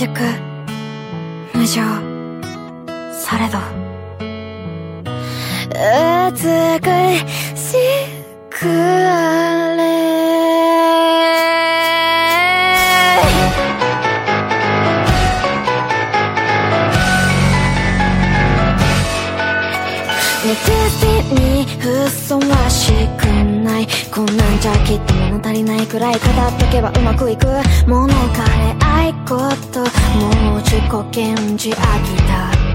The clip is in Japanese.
熟無情されど。美しくあれ。熱にふさわしくない。こんなんじゃきっと物足りないくらい語っとけばうまくいく。物枯れ合いこともう自己顕示飽きた